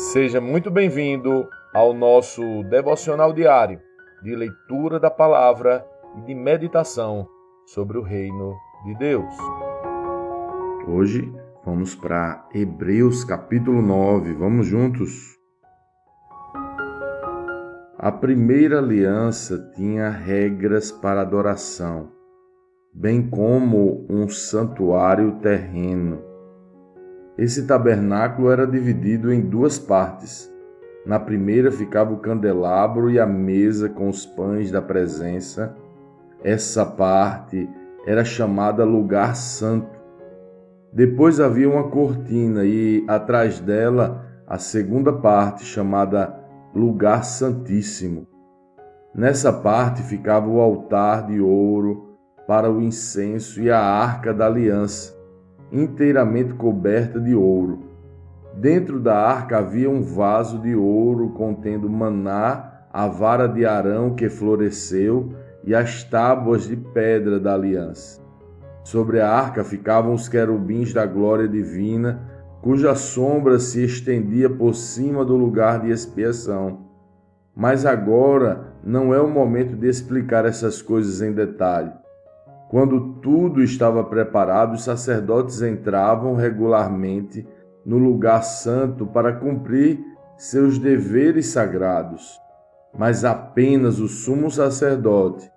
Seja muito bem-vindo ao nosso devocional diário de leitura da palavra e de meditação sobre o reino de Deus. Hoje vamos para Hebreus capítulo 9. Vamos juntos. A primeira aliança tinha regras para adoração, bem como um santuário terreno esse tabernáculo era dividido em duas partes. Na primeira ficava o candelabro e a mesa com os pães da presença. Essa parte era chamada Lugar Santo. Depois havia uma cortina e atrás dela a segunda parte, chamada Lugar Santíssimo. Nessa parte ficava o altar de ouro para o incenso e a arca da aliança inteiramente coberta de ouro. Dentro da arca havia um vaso de ouro contendo maná, a vara de Arão que floresceu e as tábuas de pedra da aliança. Sobre a arca ficavam os querubins da glória divina, cuja sombra se estendia por cima do lugar de expiação. Mas agora não é o momento de explicar essas coisas em detalhe. Quando tudo estava preparado, os sacerdotes entravam regularmente no lugar santo para cumprir seus deveres sagrados, mas apenas o sumo sacerdote,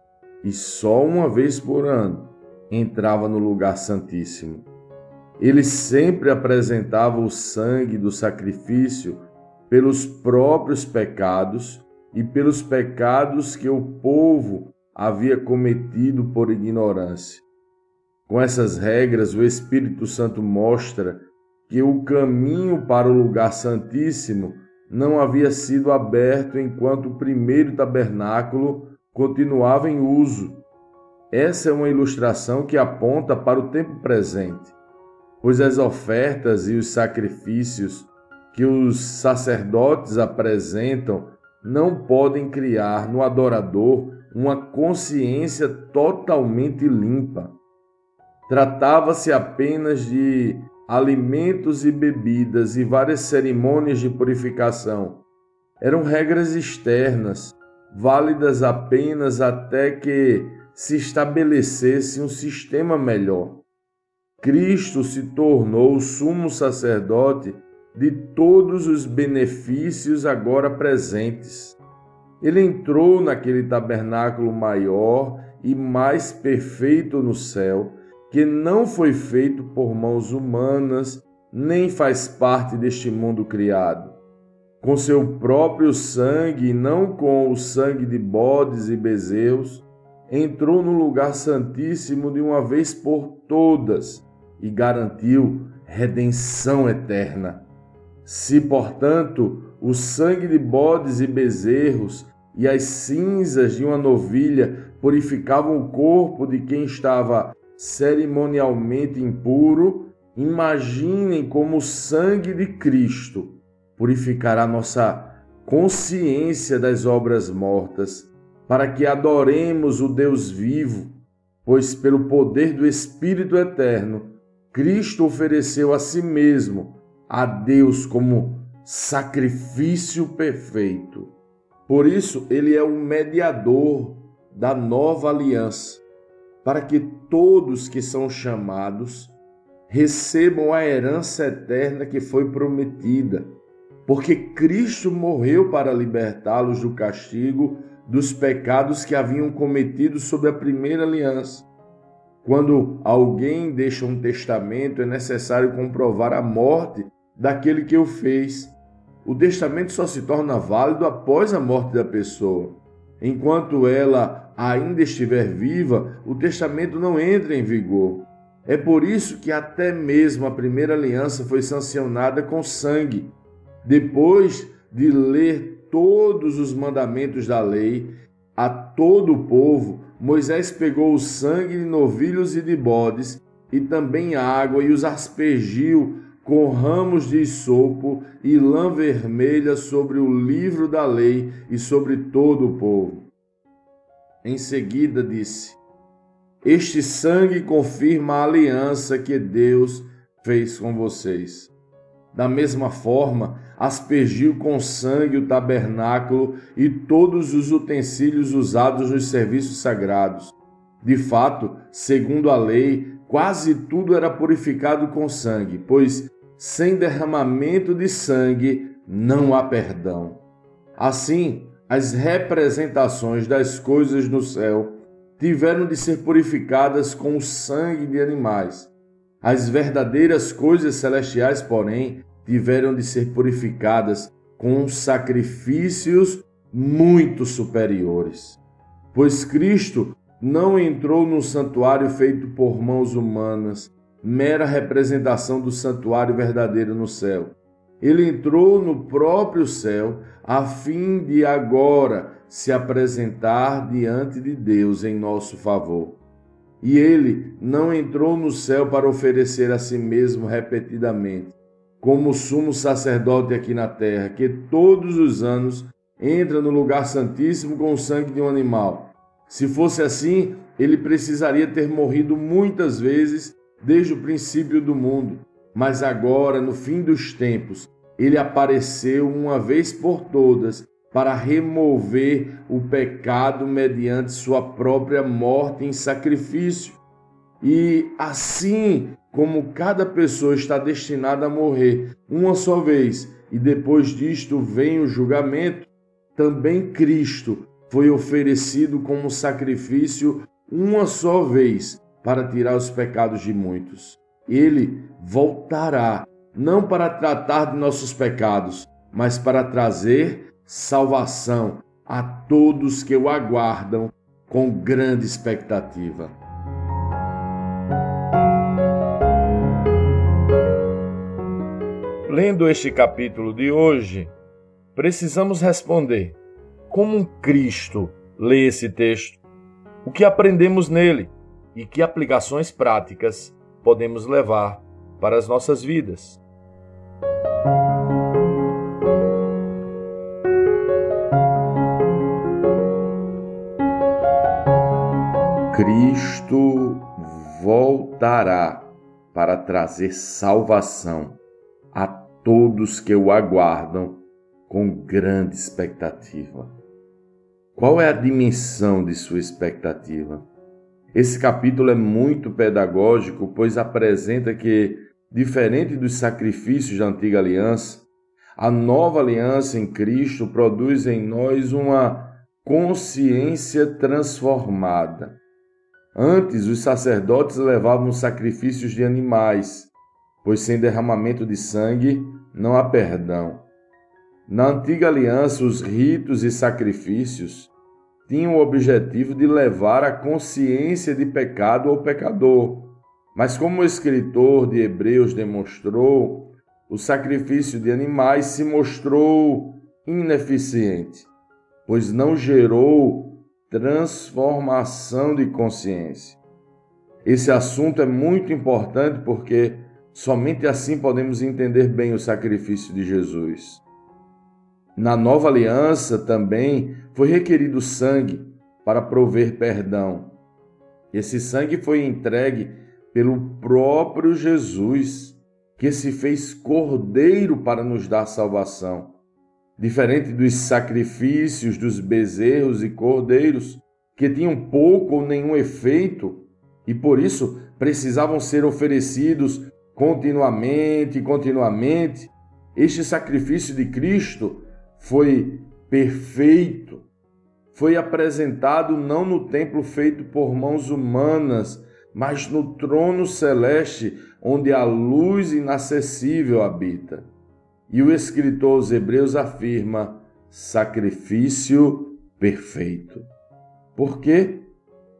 e só uma vez por ano, entrava no lugar santíssimo. Ele sempre apresentava o sangue do sacrifício pelos próprios pecados e pelos pecados que o povo havia cometido por ignorância. Com essas regras, o Espírito Santo mostra que o caminho para o lugar santíssimo não havia sido aberto enquanto o primeiro tabernáculo continuava em uso. Essa é uma ilustração que aponta para o tempo presente, pois as ofertas e os sacrifícios que os sacerdotes apresentam não podem criar no adorador uma consciência totalmente limpa. Tratava-se apenas de alimentos e bebidas e várias cerimônias de purificação. Eram regras externas, válidas apenas até que se estabelecesse um sistema melhor. Cristo se tornou o sumo sacerdote de todos os benefícios agora presentes. Ele entrou naquele tabernáculo maior e mais perfeito no céu, que não foi feito por mãos humanas, nem faz parte deste mundo criado. Com seu próprio sangue, e não com o sangue de bodes e bezerros, entrou no lugar santíssimo de uma vez por todas e garantiu redenção eterna. Se, portanto, o sangue de bodes e bezerros e as cinzas de uma novilha purificavam o corpo de quem estava cerimonialmente impuro, imaginem como o sangue de Cristo purificará nossa consciência das obras mortas, para que adoremos o Deus vivo, pois pelo poder do Espírito eterno, Cristo ofereceu a si mesmo a Deus como sacrifício perfeito. Por isso, ele é o mediador da nova aliança, para que todos que são chamados recebam a herança eterna que foi prometida, porque Cristo morreu para libertá-los do castigo dos pecados que haviam cometido sob a primeira aliança. Quando alguém deixa um testamento, é necessário comprovar a morte daquele que o fez o testamento só se torna válido após a morte da pessoa. Enquanto ela ainda estiver viva, o testamento não entra em vigor. É por isso que até mesmo a primeira aliança foi sancionada com sangue. Depois de ler todos os mandamentos da lei a todo o povo, Moisés pegou o sangue de novilhos e de bodes e também água e os aspergiu com ramos de isopo e lã vermelha sobre o livro da lei e sobre todo o povo. Em seguida disse: Este sangue confirma a aliança que Deus fez com vocês. Da mesma forma, aspergiu com sangue o tabernáculo e todos os utensílios usados nos serviços sagrados. De fato, segundo a lei, quase tudo era purificado com sangue, pois sem derramamento de sangue não há perdão. Assim, as representações das coisas no céu tiveram de ser purificadas com o sangue de animais. As verdadeiras coisas celestiais, porém, tiveram de ser purificadas com sacrifícios muito superiores. Pois Cristo não entrou no santuário feito por mãos humanas, mera representação do santuário verdadeiro no céu. Ele entrou no próprio céu a fim de agora se apresentar diante de Deus em nosso favor. E ele não entrou no céu para oferecer a si mesmo repetidamente, como sumo sacerdote aqui na terra, que todos os anos entra no lugar santíssimo com o sangue de um animal. Se fosse assim, ele precisaria ter morrido muitas vezes desde o princípio do mundo. Mas agora, no fim dos tempos, ele apareceu uma vez por todas para remover o pecado mediante sua própria morte em sacrifício. E assim como cada pessoa está destinada a morrer uma só vez e depois disto vem o julgamento, também Cristo foi oferecido como sacrifício uma só vez para tirar os pecados de muitos. Ele voltará não para tratar de nossos pecados, mas para trazer salvação a todos que o aguardam com grande expectativa. Lendo este capítulo de hoje, precisamos responder: como Cristo lê esse texto? O que aprendemos nele e que aplicações práticas podemos levar para as nossas vidas? Cristo voltará para trazer salvação a todos que o aguardam com grande expectativa. Qual é a dimensão de sua expectativa? Esse capítulo é muito pedagógico, pois apresenta que, diferente dos sacrifícios da antiga aliança, a nova aliança em Cristo produz em nós uma consciência transformada Antes, os sacerdotes levavam sacrifícios de animais, pois sem derramamento de sangue não há perdão. Na antiga aliança, os ritos e sacrifícios tinham o objetivo de levar a consciência de pecado ao pecador. Mas, como o escritor de Hebreus demonstrou, o sacrifício de animais se mostrou ineficiente, pois não gerou transformação de consciência. Esse assunto é muito importante porque somente assim podemos entender bem o sacrifício de Jesus. Na nova aliança também foi requerido sangue para prover perdão. Esse sangue foi entregue pelo próprio Jesus, que se fez cordeiro para nos dar salvação. Diferente dos sacrifícios dos bezerros e cordeiros, que tinham pouco ou nenhum efeito e por isso precisavam ser oferecidos continuamente e continuamente, este sacrifício de Cristo foi perfeito. Foi apresentado não no templo feito por mãos humanas, mas no trono celeste, onde a luz inacessível habita. E o escritor aos Hebreus afirma: sacrifício perfeito. Por quê?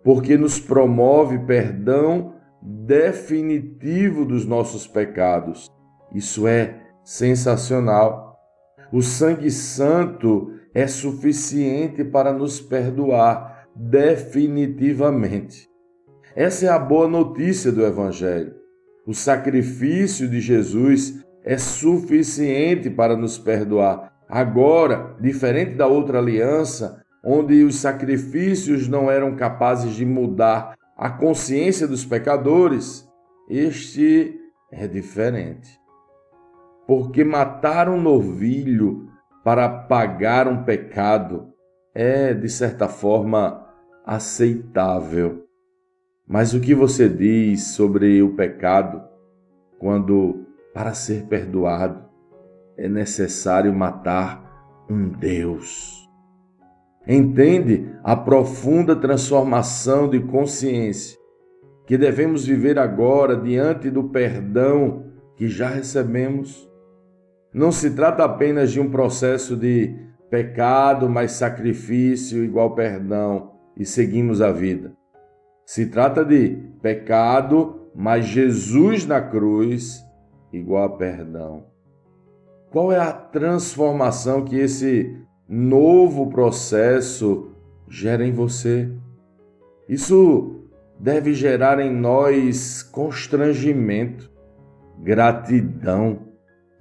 Porque nos promove perdão definitivo dos nossos pecados. Isso é sensacional. O sangue santo é suficiente para nos perdoar definitivamente. Essa é a boa notícia do Evangelho. O sacrifício de Jesus é suficiente para nos perdoar. Agora, diferente da outra aliança, onde os sacrifícios não eram capazes de mudar a consciência dos pecadores, este é diferente. Porque matar um novilho para pagar um pecado é, de certa forma, aceitável. Mas o que você diz sobre o pecado quando, para ser perdoado, é necessário matar um Deus? Entende a profunda transformação de consciência que devemos viver agora diante do perdão que já recebemos? Não se trata apenas de um processo de pecado mais sacrifício igual perdão e seguimos a vida. Se trata de pecado mais Jesus na cruz igual a perdão. Qual é a transformação que esse novo processo gera em você? Isso deve gerar em nós constrangimento, gratidão,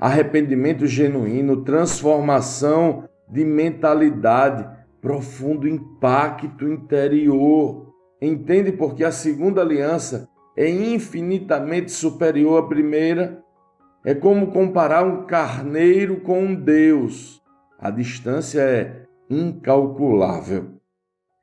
arrependimento genuíno, transformação de mentalidade, profundo impacto interior. Entende porque a segunda aliança é infinitamente superior à primeira? É como comparar um carneiro com um Deus. A distância é incalculável.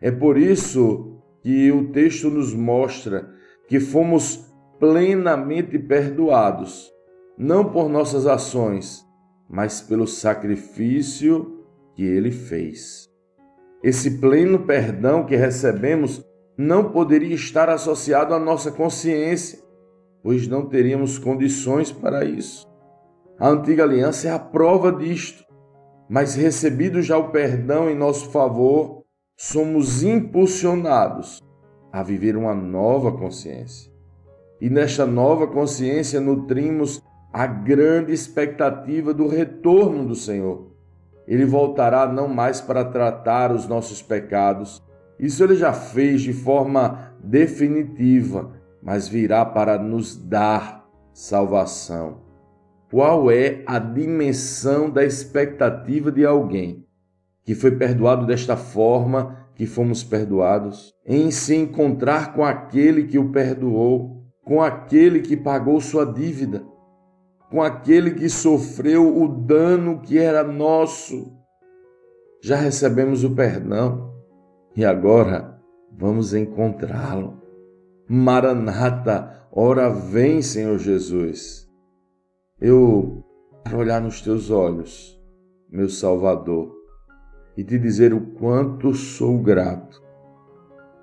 É por isso que o texto nos mostra que fomos plenamente perdoados não por nossas ações, mas pelo sacrifício que ele fez. Esse pleno perdão que recebemos não poderia estar associado à nossa consciência, pois não teríamos condições para isso. A antiga aliança é a prova disto, mas recebido já o perdão em nosso favor, somos impulsionados a viver uma nova consciência. E nesta nova consciência nutrimos a grande expectativa do retorno do Senhor. Ele voltará não mais para tratar os nossos pecados, isso ele já fez de forma definitiva, mas virá para nos dar salvação. Qual é a dimensão da expectativa de alguém que foi perdoado desta forma que fomos perdoados? Em se encontrar com aquele que o perdoou, com aquele que pagou sua dívida com aquele que sofreu o dano que era nosso. Já recebemos o perdão e agora vamos encontrá-lo. Maranata, ora vem, Senhor Jesus. Eu quero olhar nos teus olhos, meu Salvador, e te dizer o quanto sou grato.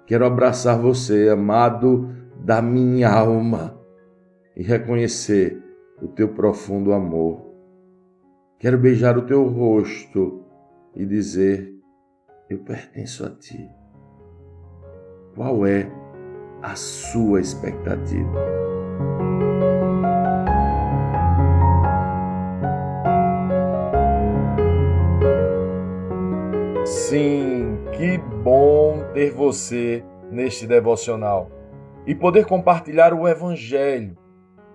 Quero abraçar você, amado da minha alma, e reconhecer o teu profundo amor. Quero beijar o teu rosto e dizer: Eu pertenço a ti. Qual é a sua expectativa? Sim, que bom ter você neste devocional e poder compartilhar o Evangelho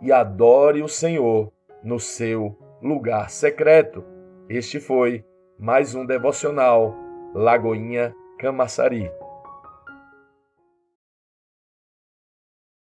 e adore o Senhor no seu lugar secreto. Este foi mais um devocional Lagoinha Camaçari.